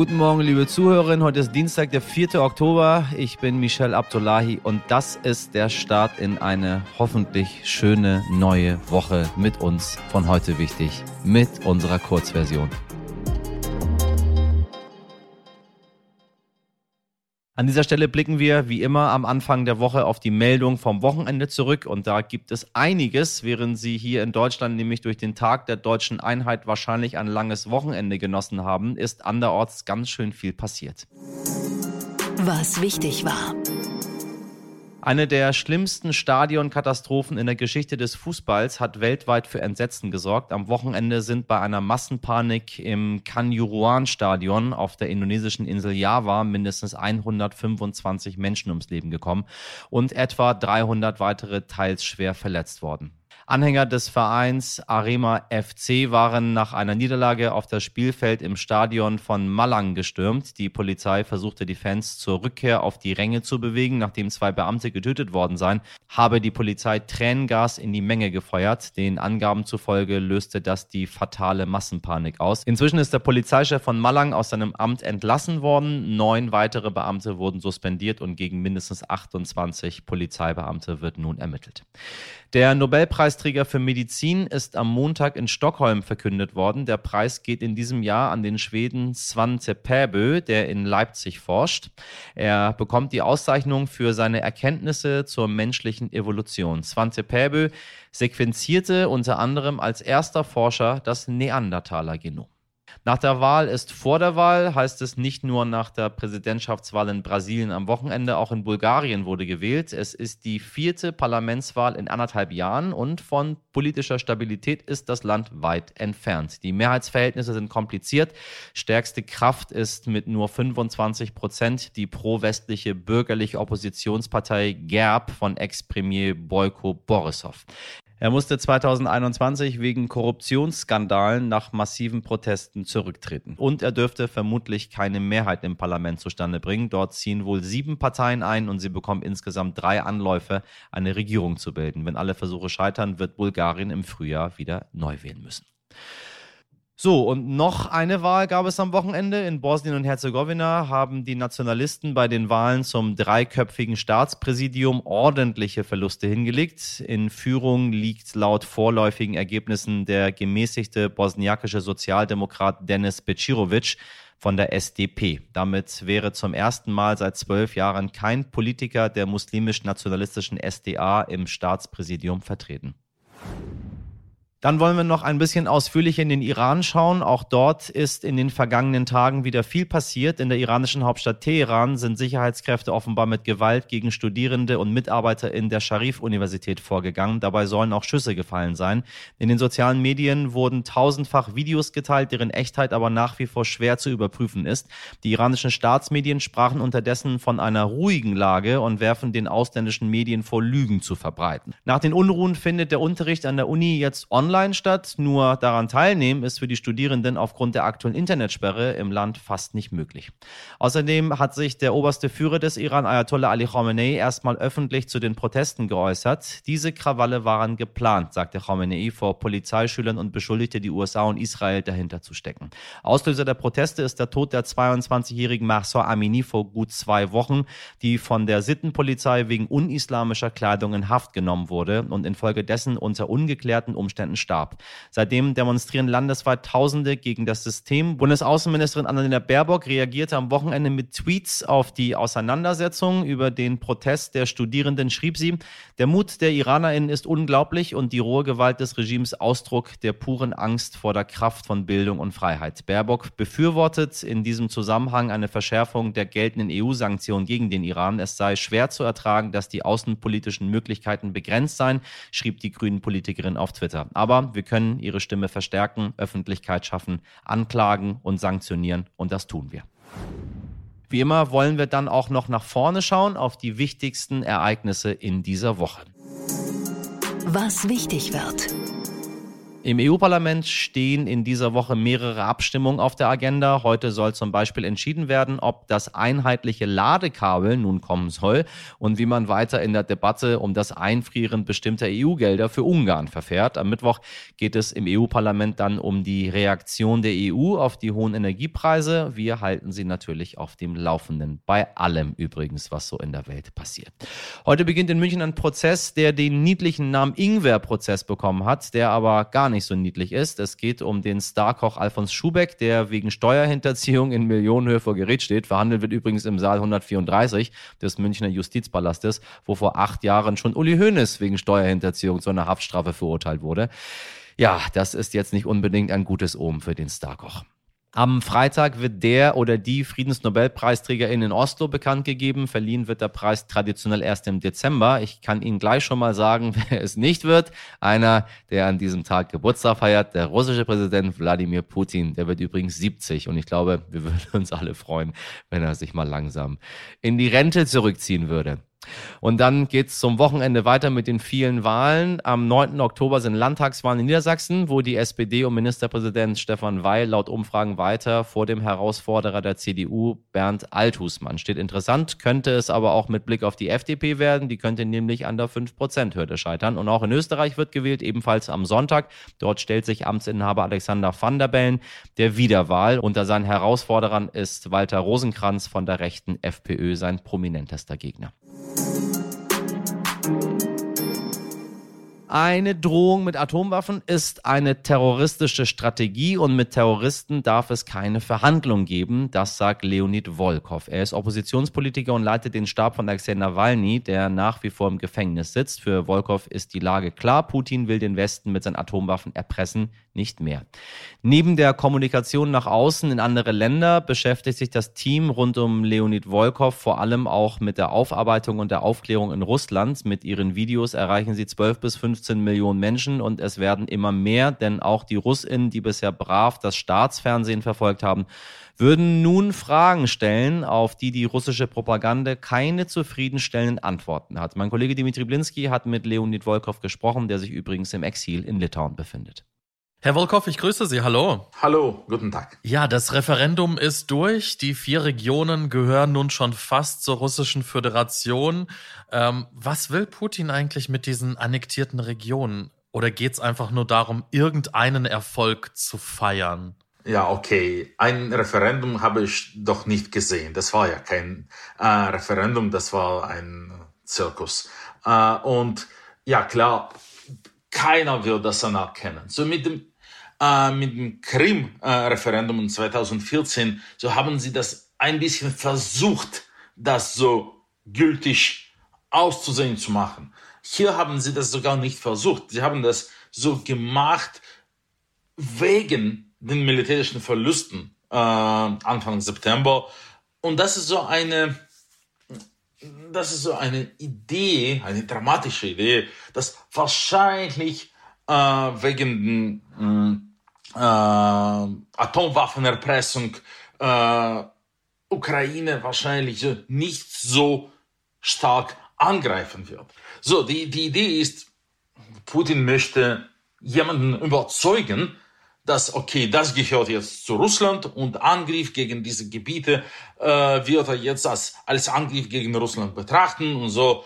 Guten Morgen, liebe Zuhörerinnen. Heute ist Dienstag, der 4. Oktober. Ich bin Michel Abdullahi und das ist der Start in eine hoffentlich schöne neue Woche mit uns von heute wichtig, mit unserer Kurzversion. An dieser Stelle blicken wir wie immer am Anfang der Woche auf die Meldung vom Wochenende zurück und da gibt es einiges, während Sie hier in Deutschland nämlich durch den Tag der deutschen Einheit wahrscheinlich ein langes Wochenende genossen haben, ist anderorts ganz schön viel passiert. Was wichtig war. Eine der schlimmsten Stadionkatastrophen in der Geschichte des Fußballs hat weltweit für Entsetzen gesorgt. Am Wochenende sind bei einer Massenpanik im Kanjuruan-Stadion auf der indonesischen Insel Java mindestens 125 Menschen ums Leben gekommen und etwa 300 weitere teils schwer verletzt worden. Anhänger des Vereins Arema FC waren nach einer Niederlage auf das Spielfeld im Stadion von Malang gestürmt. Die Polizei versuchte die Fans zur Rückkehr auf die Ränge zu bewegen, nachdem zwei Beamte getötet worden seien, habe die Polizei Tränengas in die Menge gefeuert. Den Angaben zufolge löste das die fatale Massenpanik aus. Inzwischen ist der Polizeichef von Malang aus seinem Amt entlassen worden. Neun weitere Beamte wurden suspendiert und gegen mindestens 28 Polizeibeamte wird nun ermittelt. Der Nobelpreisträger für Medizin ist am Montag in Stockholm verkündet worden. Der Preis geht in diesem Jahr an den Schweden Svante Pääbö, der in Leipzig forscht. Er bekommt die Auszeichnung für seine Erkenntnisse zur menschlichen Evolution. Svante Pääbö sequenzierte unter anderem als erster Forscher das Neandertaler-Genom. Nach der Wahl ist vor der Wahl, heißt es nicht nur nach der Präsidentschaftswahl in Brasilien am Wochenende, auch in Bulgarien wurde gewählt. Es ist die vierte Parlamentswahl in anderthalb Jahren und von politischer Stabilität ist das Land weit entfernt. Die Mehrheitsverhältnisse sind kompliziert. Stärkste Kraft ist mit nur 25 Prozent die pro-westliche bürgerliche Oppositionspartei GERB von Ex-Premier Boyko Borisov. Er musste 2021 wegen Korruptionsskandalen nach massiven Protesten zurücktreten. Und er dürfte vermutlich keine Mehrheit im Parlament zustande bringen. Dort ziehen wohl sieben Parteien ein und sie bekommen insgesamt drei Anläufe, eine Regierung zu bilden. Wenn alle Versuche scheitern, wird Bulgarien im Frühjahr wieder neu wählen müssen. So, und noch eine Wahl gab es am Wochenende. In Bosnien und Herzegowina haben die Nationalisten bei den Wahlen zum dreiköpfigen Staatspräsidium ordentliche Verluste hingelegt. In Führung liegt laut vorläufigen Ergebnissen der gemäßigte bosniakische Sozialdemokrat Denis Becirovic von der SDP. Damit wäre zum ersten Mal seit zwölf Jahren kein Politiker der muslimisch-nationalistischen SDA im Staatspräsidium vertreten. Dann wollen wir noch ein bisschen ausführlicher in den Iran schauen. Auch dort ist in den vergangenen Tagen wieder viel passiert. In der iranischen Hauptstadt Teheran sind Sicherheitskräfte offenbar mit Gewalt gegen Studierende und Mitarbeiter in der Sharif-Universität vorgegangen. Dabei sollen auch Schüsse gefallen sein. In den sozialen Medien wurden tausendfach Videos geteilt, deren Echtheit aber nach wie vor schwer zu überprüfen ist. Die iranischen Staatsmedien sprachen unterdessen von einer ruhigen Lage und werfen den ausländischen Medien vor, Lügen zu verbreiten. Nach den Unruhen findet der Unterricht an der Uni jetzt online online statt. Nur daran teilnehmen ist für die Studierenden aufgrund der aktuellen Internetsperre im Land fast nicht möglich. Außerdem hat sich der oberste Führer des Iran, Ayatollah Ali Khamenei, erstmal öffentlich zu den Protesten geäußert. Diese Krawalle waren geplant, sagte Khamenei vor Polizeischülern und beschuldigte die USA und Israel dahinter zu stecken. Auslöser der Proteste ist der Tod der 22-jährigen Mahsa Amini vor gut zwei Wochen, die von der Sittenpolizei wegen unislamischer Kleidung in Haft genommen wurde und infolgedessen unter ungeklärten Umständen starb. Seitdem demonstrieren landesweit Tausende gegen das System. Bundesaußenministerin Annalena Baerbock reagierte am Wochenende mit Tweets auf die Auseinandersetzung über den Protest der Studierenden. Schrieb sie, der Mut der IranerInnen ist unglaublich und die rohe Gewalt des Regimes Ausdruck der puren Angst vor der Kraft von Bildung und Freiheit. Baerbock befürwortet in diesem Zusammenhang eine Verschärfung der geltenden EU-Sanktionen gegen den Iran. Es sei schwer zu ertragen, dass die außenpolitischen Möglichkeiten begrenzt seien, schrieb die grünen Politikerin auf Twitter. Aber aber wir können ihre Stimme verstärken, Öffentlichkeit schaffen, anklagen und sanktionieren und das tun wir. Wie immer wollen wir dann auch noch nach vorne schauen auf die wichtigsten Ereignisse in dieser Woche. Was wichtig wird. Im EU-Parlament stehen in dieser Woche mehrere Abstimmungen auf der Agenda. Heute soll zum Beispiel entschieden werden, ob das einheitliche Ladekabel nun kommen soll und wie man weiter in der Debatte um das Einfrieren bestimmter EU-Gelder für Ungarn verfährt. Am Mittwoch geht es im EU-Parlament dann um die Reaktion der EU auf die hohen Energiepreise. Wir halten Sie natürlich auf dem Laufenden. Bei allem übrigens, was so in der Welt passiert. Heute beginnt in München ein Prozess, der den niedlichen Namen Ingwer-Prozess bekommen hat, der aber gar nicht so niedlich ist. Es geht um den Starkoch Alfons Schubeck, der wegen Steuerhinterziehung in Millionenhöhe vor Gericht steht. Verhandelt wird übrigens im Saal 134 des Münchner Justizpalastes, wo vor acht Jahren schon Uli Hoeneß wegen Steuerhinterziehung zu einer Haftstrafe verurteilt wurde. Ja, das ist jetzt nicht unbedingt ein gutes Omen für den Starkoch. Am Freitag wird der oder die Friedensnobelpreisträgerin in Oslo bekannt gegeben. Verliehen wird der Preis traditionell erst im Dezember. Ich kann Ihnen gleich schon mal sagen, wer es nicht wird. Einer, der an diesem Tag Geburtstag feiert, der russische Präsident Wladimir Putin. Der wird übrigens 70 und ich glaube, wir würden uns alle freuen, wenn er sich mal langsam in die Rente zurückziehen würde. Und dann geht's zum Wochenende weiter mit den vielen Wahlen. Am 9. Oktober sind Landtagswahlen in Niedersachsen, wo die SPD und Ministerpräsident Stefan Weil laut Umfragen weiter vor dem Herausforderer der CDU Bernd Althusmann steht. Interessant könnte es aber auch mit Blick auf die FDP werden. Die könnte nämlich an der 5%-Hürde scheitern. Und auch in Österreich wird gewählt, ebenfalls am Sonntag. Dort stellt sich Amtsinhaber Alexander van der Bellen der Wiederwahl. Unter seinen Herausforderern ist Walter Rosenkranz von der rechten FPÖ sein prominentester Gegner. Eine Drohung mit Atomwaffen ist eine terroristische Strategie und mit Terroristen darf es keine Verhandlung geben, das sagt Leonid Volkov. Er ist Oppositionspolitiker und leitet den Stab von Alexei Nawalny, der nach wie vor im Gefängnis sitzt. Für Volkov ist die Lage klar. Putin will den Westen mit seinen Atomwaffen erpressen, nicht mehr. Neben der Kommunikation nach außen in andere Länder beschäftigt sich das Team rund um Leonid Volkov vor allem auch mit der Aufarbeitung und der Aufklärung in Russland. Mit ihren Videos erreichen sie 12 bis 15 15 Millionen Menschen und es werden immer mehr, denn auch die Russinnen, die bisher brav das Staatsfernsehen verfolgt haben, würden nun Fragen stellen, auf die die russische Propaganda keine zufriedenstellenden Antworten hat. Mein Kollege Dimitri Blinski hat mit Leonid Volkov gesprochen, der sich übrigens im Exil in Litauen befindet. Herr Wolkow, ich grüße Sie. Hallo. Hallo, guten Tag. Ja, das Referendum ist durch. Die vier Regionen gehören nun schon fast zur russischen Föderation. Ähm, was will Putin eigentlich mit diesen annektierten Regionen? Oder geht es einfach nur darum, irgendeinen Erfolg zu feiern? Ja, okay. Ein Referendum habe ich doch nicht gesehen. Das war ja kein äh, Referendum, das war ein Zirkus. Äh, und ja, klar, keiner will das anerkennen. So mit dem äh, mit dem Krim-Referendum 2014, so haben sie das ein bisschen versucht, das so gültig auszusehen zu machen. Hier haben sie das sogar nicht versucht. Sie haben das so gemacht wegen den militärischen Verlusten äh, Anfang September. Und das ist so eine, das ist so eine Idee, eine dramatische Idee, dass wahrscheinlich äh, wegen den äh, Atomwaffenerpressung äh, Ukraine wahrscheinlich nicht so stark angreifen wird. So, die, die Idee ist, Putin möchte jemanden überzeugen, dass, okay, das gehört jetzt zu Russland und Angriff gegen diese Gebiete äh, wird er jetzt als, als Angriff gegen Russland betrachten und so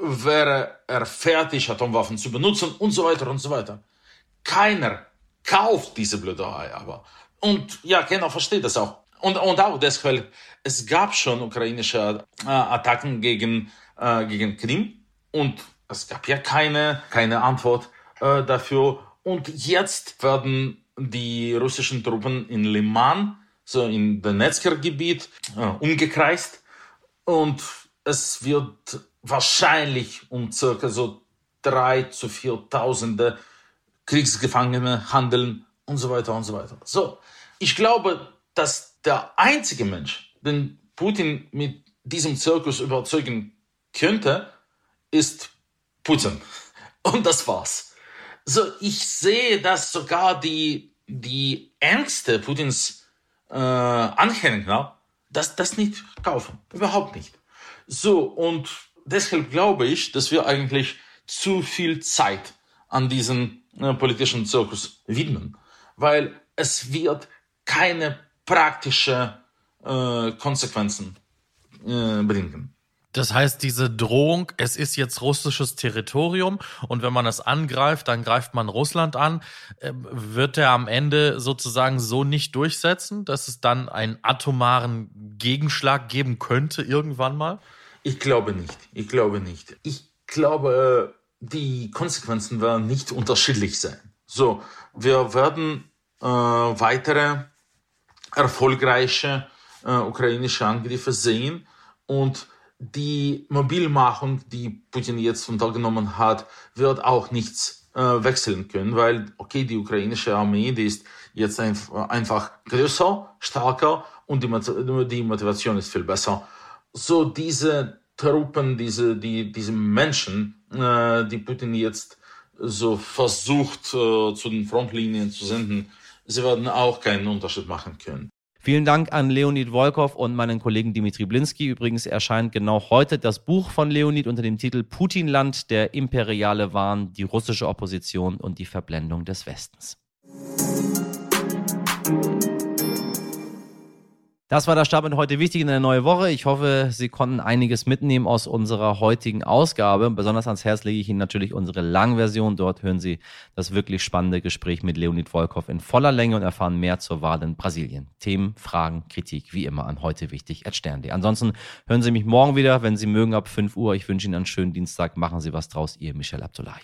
wäre er fertig, Atomwaffen zu benutzen und so weiter und so weiter. Keiner kauft diese Blöderei aber. Und ja, keiner versteht das auch. Und, und auch deshalb, es gab schon ukrainische äh, Attacken gegen, äh, gegen Krim und es gab ja keine, keine Antwort äh, dafür. Und jetzt werden die russischen Truppen in Liman, so in Donetsker-Gebiet, äh, umgekreist. Und es wird wahrscheinlich um circa so drei zu viertausende Kriegsgefangene handeln und so weiter und so weiter. So, ich glaube, dass der einzige Mensch, den Putin mit diesem Zirkus überzeugen könnte, ist Putin. Und das war's. So, ich sehe, dass sogar die, die Ängste Putins äh, Anhänger dass das nicht kaufen. Überhaupt nicht. So, und deshalb glaube ich, dass wir eigentlich zu viel Zeit an diesen politischen Zirkus widmen, weil es wird keine praktische äh, Konsequenzen äh, bringen. Das heißt, diese Drohung, es ist jetzt russisches Territorium und wenn man es angreift, dann greift man Russland an, äh, wird er am Ende sozusagen so nicht durchsetzen, dass es dann einen atomaren Gegenschlag geben könnte irgendwann mal? Ich glaube nicht. Ich glaube nicht. Ich glaube, die Konsequenzen werden nicht unterschiedlich sein. So, wir werden äh, weitere erfolgreiche äh, ukrainische Angriffe sehen und die Mobilmachung, die Putin jetzt untergenommen hat, wird auch nichts äh, wechseln können, weil, okay, die ukrainische Armee, die ist jetzt ein, einfach größer, stärker und die, die Motivation ist viel besser. So diese Truppen, diese, die, diese Menschen, die Putin jetzt so versucht, äh, zu den Frontlinien zu senden, sie werden auch keinen Unterschied machen können. Vielen Dank an Leonid Volkov und meinen Kollegen Dimitri Blinski. Übrigens erscheint genau heute das Buch von Leonid unter dem Titel Putinland, der imperiale Wahn, die russische Opposition und die Verblendung des Westens. Das war der Start mit heute wichtig in der neue Woche. Ich hoffe, Sie konnten einiges mitnehmen aus unserer heutigen Ausgabe. Besonders ans Herz lege ich Ihnen natürlich unsere Langversion. Dort hören Sie das wirklich spannende Gespräch mit Leonid Volkov in voller Länge und erfahren mehr zur Wahl in Brasilien. Themen, Fragen, Kritik, wie immer an heute wichtig stern.de. Ansonsten hören Sie mich morgen wieder, wenn Sie mögen, ab 5 Uhr. Ich wünsche Ihnen einen schönen Dienstag. Machen Sie was draus. Ihr Michel Abdullahi.